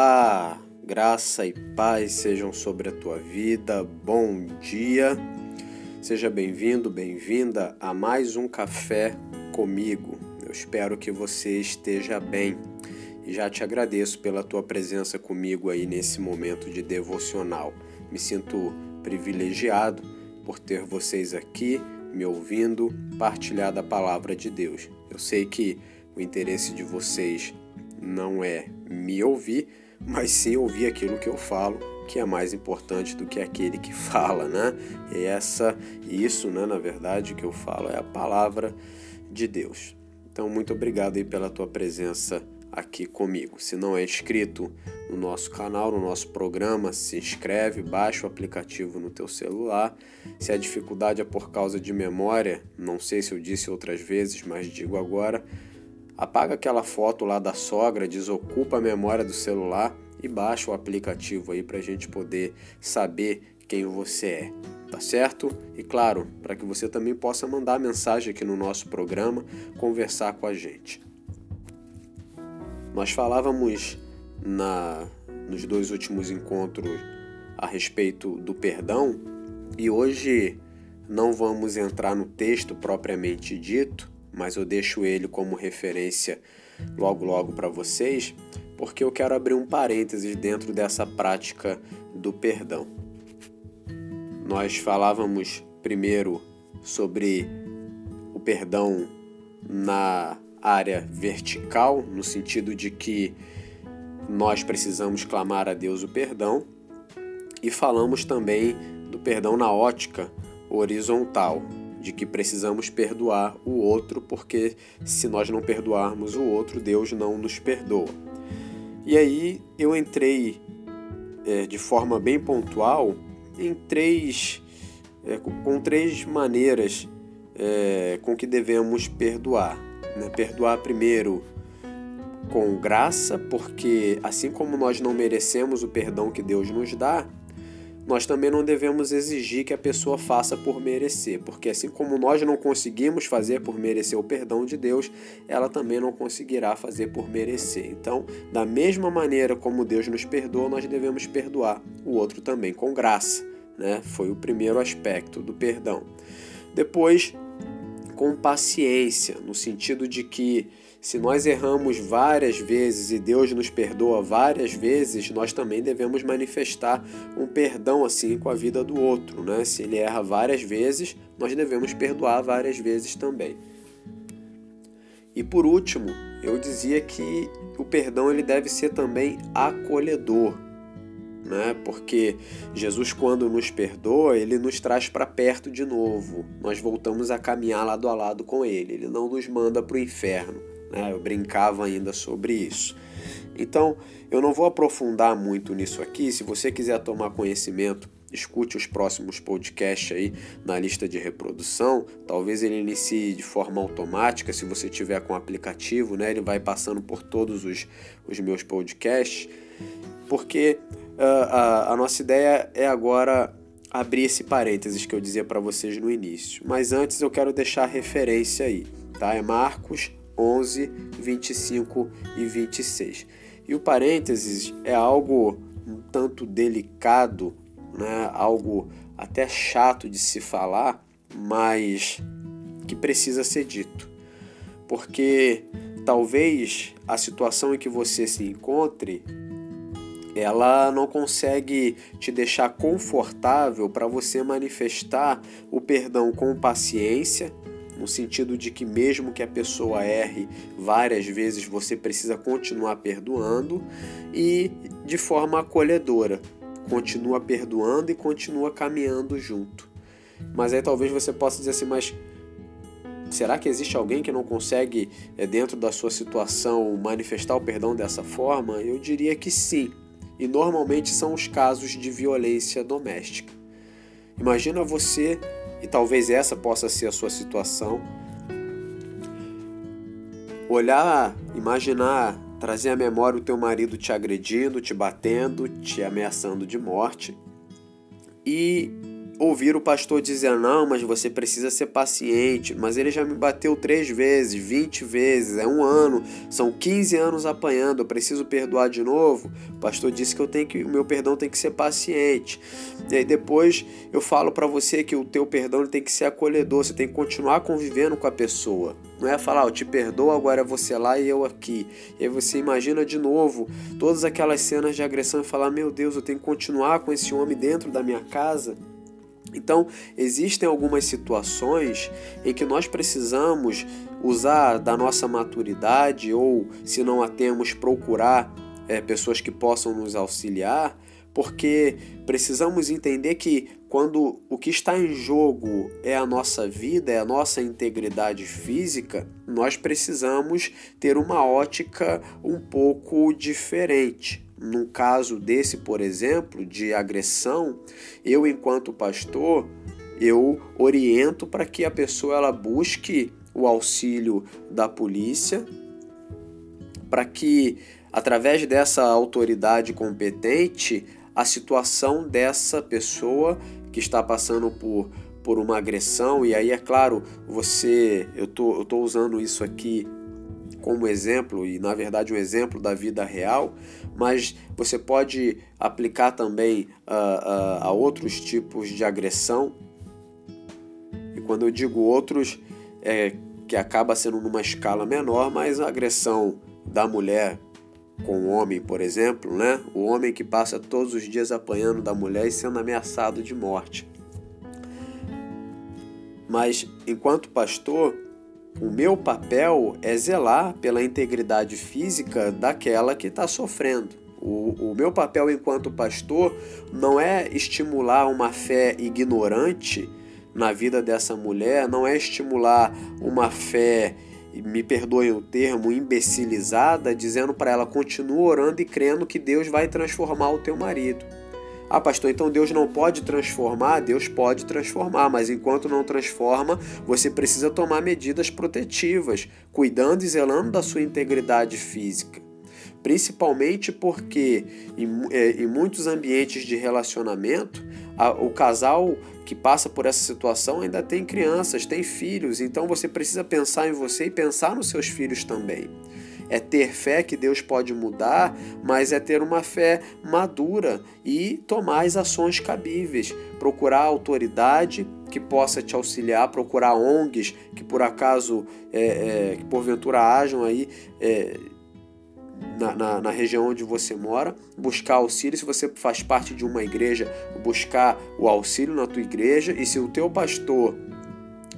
Olá, graça e paz sejam sobre a tua vida. Bom dia. Seja bem-vindo, bem-vinda a mais um café comigo. Eu espero que você esteja bem e já te agradeço pela tua presença comigo aí nesse momento de devocional. Me sinto privilegiado por ter vocês aqui me ouvindo, partilhar da palavra de Deus. Eu sei que o interesse de vocês não é me ouvir, mas sim ouvir aquilo que eu falo, que é mais importante do que aquele que fala, né? E essa, isso, né, na verdade, que eu falo é a palavra de Deus. Então, muito obrigado aí pela tua presença aqui comigo. Se não é inscrito no nosso canal, no nosso programa, se inscreve, baixa o aplicativo no teu celular. Se a dificuldade é por causa de memória, não sei se eu disse outras vezes, mas digo agora, Apaga aquela foto lá da sogra, desocupa a memória do celular e baixa o aplicativo aí para a gente poder saber quem você é, tá certo? E claro, para que você também possa mandar mensagem aqui no nosso programa, conversar com a gente. Nós falávamos na nos dois últimos encontros a respeito do perdão e hoje não vamos entrar no texto propriamente dito, mas eu deixo ele como referência logo logo para vocês, porque eu quero abrir um parênteses dentro dessa prática do perdão. Nós falávamos primeiro sobre o perdão na área vertical, no sentido de que nós precisamos clamar a Deus o perdão, e falamos também do perdão na ótica horizontal, de que precisamos perdoar o outro, porque se nós não perdoarmos o outro, Deus não nos perdoa. E aí eu entrei é, de forma bem pontual em três, é, com três maneiras é, com que devemos perdoar. Né? Perdoar primeiro com graça, porque assim como nós não merecemos o perdão que Deus nos dá, nós também não devemos exigir que a pessoa faça por merecer, porque assim como nós não conseguimos fazer por merecer o perdão de Deus, ela também não conseguirá fazer por merecer. Então, da mesma maneira como Deus nos perdoa, nós devemos perdoar o outro também com graça, né? Foi o primeiro aspecto do perdão. Depois, com paciência, no sentido de que se nós erramos várias vezes e Deus nos perdoa várias vezes, nós também devemos manifestar um perdão assim com a vida do outro, né? Se ele erra várias vezes, nós devemos perdoar várias vezes também. E por último, eu dizia que o perdão ele deve ser também acolhedor, né? Porque Jesus quando nos perdoa, ele nos traz para perto de novo. Nós voltamos a caminhar lado a lado com ele. Ele não nos manda para o inferno. Né? Eu brincava ainda sobre isso. Então, eu não vou aprofundar muito nisso aqui. Se você quiser tomar conhecimento, escute os próximos podcasts aí na lista de reprodução. Talvez ele inicie de forma automática, se você tiver com o aplicativo, né? Ele vai passando por todos os, os meus podcasts. Porque uh, a, a nossa ideia é agora abrir esse parênteses que eu dizia para vocês no início. Mas antes eu quero deixar a referência aí, tá? É Marcos 11, 25 e 26. E o parênteses é algo um tanto delicado, né? algo até chato de se falar, mas que precisa ser dito. Porque talvez a situação em que você se encontre ela não consegue te deixar confortável para você manifestar o perdão com paciência, no sentido de que mesmo que a pessoa erre várias vezes, você precisa continuar perdoando e de forma acolhedora, continua perdoando e continua caminhando junto. Mas aí talvez você possa dizer assim, mas será que existe alguém que não consegue, eh, dentro da sua situação, manifestar o perdão dessa forma? Eu diria que sim. E normalmente são os casos de violência doméstica. Imagina você e talvez essa possa ser a sua situação. Olhar, imaginar, trazer à memória o teu marido te agredindo, te batendo, te ameaçando de morte. E ouvir o pastor dizer: não, mas você precisa ser paciente. Mas ele já me bateu três vezes, vinte vezes, é um ano, são 15 anos apanhando, eu preciso perdoar de novo. O pastor disse que eu tenho que, o meu perdão tem que ser paciente. E aí depois eu falo para você que o teu perdão tem que ser acolhedor, você tem que continuar convivendo com a pessoa. Não é falar, eu te perdoo, agora é você lá e eu aqui. E aí você imagina de novo todas aquelas cenas de agressão e falar: meu Deus, eu tenho que continuar com esse homem dentro da minha casa. Então, existem algumas situações em que nós precisamos usar da nossa maturidade ou, se não a temos, procurar é, pessoas que possam nos auxiliar, porque precisamos entender que quando o que está em jogo é a nossa vida, é a nossa integridade física, nós precisamos ter uma ótica um pouco diferente num caso desse, por exemplo, de agressão, eu enquanto pastor, eu oriento para que a pessoa ela busque o auxílio da polícia, para que através dessa autoridade competente, a situação dessa pessoa que está passando por por uma agressão e aí é claro, você eu tô, eu tô usando isso aqui como exemplo e na verdade um exemplo da vida real, mas você pode aplicar também uh, uh, a outros tipos de agressão. E quando eu digo outros, é que acaba sendo numa escala menor, mas a agressão da mulher com o homem, por exemplo, né? O homem que passa todos os dias apanhando da mulher e sendo ameaçado de morte. Mas enquanto pastor, o meu papel é zelar pela integridade física daquela que está sofrendo. O, o, meu papel enquanto pastor não é estimular uma fé ignorante na vida dessa mulher, não é estimular uma fé, me perdoem o termo, imbecilizada, dizendo para ela continua orando e crendo que Deus vai transformar o teu marido. Ah, pastor, então Deus não pode transformar? Deus pode transformar, mas enquanto não transforma, você precisa tomar medidas protetivas, cuidando e zelando da sua integridade física. Principalmente porque em, é, em muitos ambientes de relacionamento, a, o casal que passa por essa situação ainda tem crianças, tem filhos, então você precisa pensar em você e pensar nos seus filhos também é ter fé que Deus pode mudar, mas é ter uma fé madura e tomar as ações cabíveis, procurar autoridade que possa te auxiliar, procurar ONGs que por acaso, é, é, que porventura hajam aí. É, na, na, na, região onde você mora, buscar auxílio. Se você faz parte de uma igreja, buscar o auxílio na tua igreja. E se o teu pastor,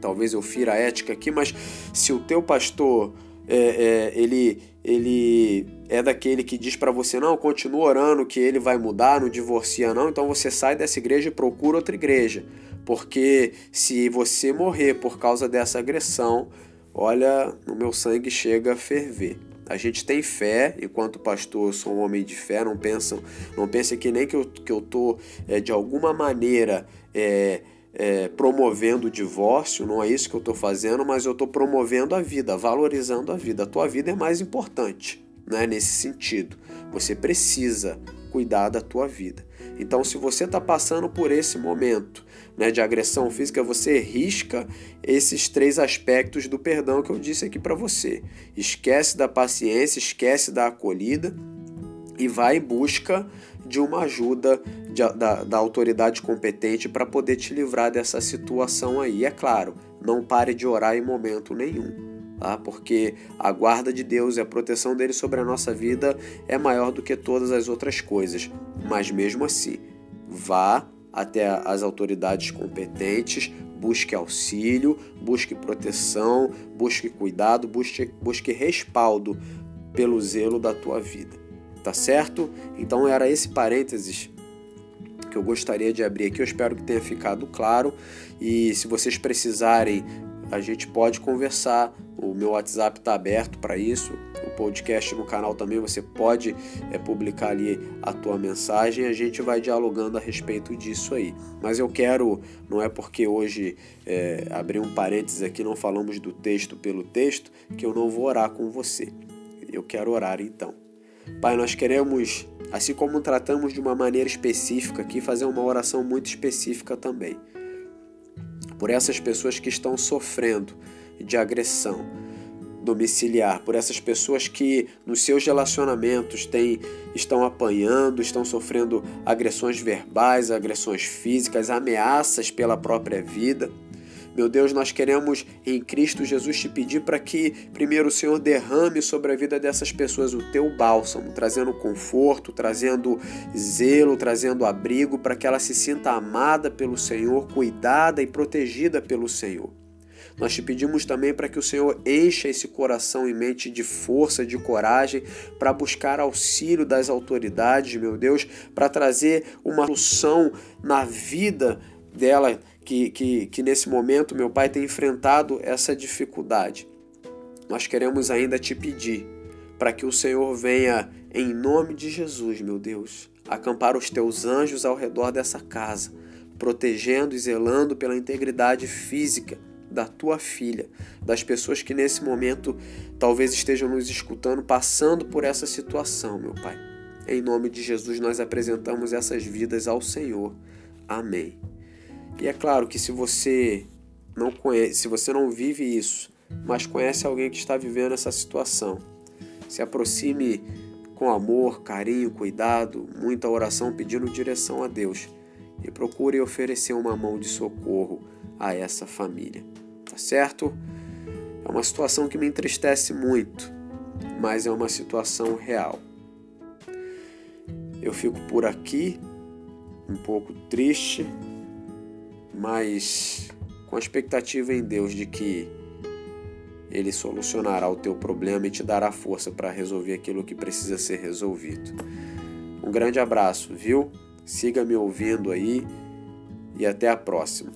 talvez eu fira a ética aqui, mas se o teu pastor é, é, ele, ele é daquele que diz para você, não, continua orando que ele vai mudar, não divorcia não, então você sai dessa igreja e procura outra igreja. Porque se você morrer por causa dessa agressão, olha, o meu sangue chega a ferver. A gente tem fé, enquanto pastor, eu sou um homem de fé, não pensam, não pense que nem que eu, que eu tô é, de alguma maneira é, é, promovendo o divórcio, não é isso que eu estou fazendo, mas eu estou promovendo a vida, valorizando a vida. A tua vida é mais importante, né? Nesse sentido, você precisa cuidar da tua vida. Então, se você está passando por esse momento né, de agressão física, você risca esses três aspectos do perdão que eu disse aqui para você. Esquece da paciência, esquece da acolhida e vai em busca de uma ajuda de, da, da autoridade competente para poder te livrar dessa situação aí. É claro, não pare de orar em momento nenhum. Tá? Porque a guarda de Deus e a proteção dele sobre a nossa vida é maior do que todas as outras coisas. Mas mesmo assim, vá até as autoridades competentes, busque auxílio, busque proteção, busque cuidado, busque, busque respaldo pelo zelo da tua vida tá certo? Então era esse parênteses que eu gostaria de abrir aqui. Eu espero que tenha ficado claro. E se vocês precisarem, a gente pode conversar. O meu WhatsApp está aberto para isso. O podcast no canal também você pode é, publicar ali a tua mensagem. A gente vai dialogando a respeito disso aí. Mas eu quero, não é porque hoje é, abri um parênteses aqui, não falamos do texto pelo texto, que eu não vou orar com você. Eu quero orar então. Pai, nós queremos, assim como tratamos de uma maneira específica aqui, fazer uma oração muito específica também. Por essas pessoas que estão sofrendo de agressão domiciliar, por essas pessoas que nos seus relacionamentos têm, estão apanhando, estão sofrendo agressões verbais, agressões físicas, ameaças pela própria vida. Meu Deus, nós queremos em Cristo Jesus te pedir para que, primeiro, o Senhor derrame sobre a vida dessas pessoas o teu bálsamo, trazendo conforto, trazendo zelo, trazendo abrigo, para que ela se sinta amada pelo Senhor, cuidada e protegida pelo Senhor. Nós te pedimos também para que o Senhor encha esse coração e mente de força, de coragem, para buscar auxílio das autoridades, meu Deus, para trazer uma solução na vida dela que, que, que nesse momento meu pai tem enfrentado essa dificuldade. Nós queremos ainda te pedir para que o Senhor venha, em nome de Jesus, meu Deus, acampar os teus anjos ao redor dessa casa, protegendo e zelando pela integridade física da tua filha, das pessoas que nesse momento talvez estejam nos escutando, passando por essa situação, meu Pai. Em nome de Jesus, nós apresentamos essas vidas ao Senhor. Amém. E é claro que se você não conhece, se você não vive isso, mas conhece alguém que está vivendo essa situação, se aproxime com amor, carinho, cuidado, muita oração pedindo direção a Deus e procure oferecer uma mão de socorro a essa família. Tá certo? É uma situação que me entristece muito, mas é uma situação real. Eu fico por aqui, um pouco triste, mas com a expectativa em Deus de que Ele solucionará o teu problema e te dará força para resolver aquilo que precisa ser resolvido. Um grande abraço, viu? Siga me ouvindo aí e até a próxima.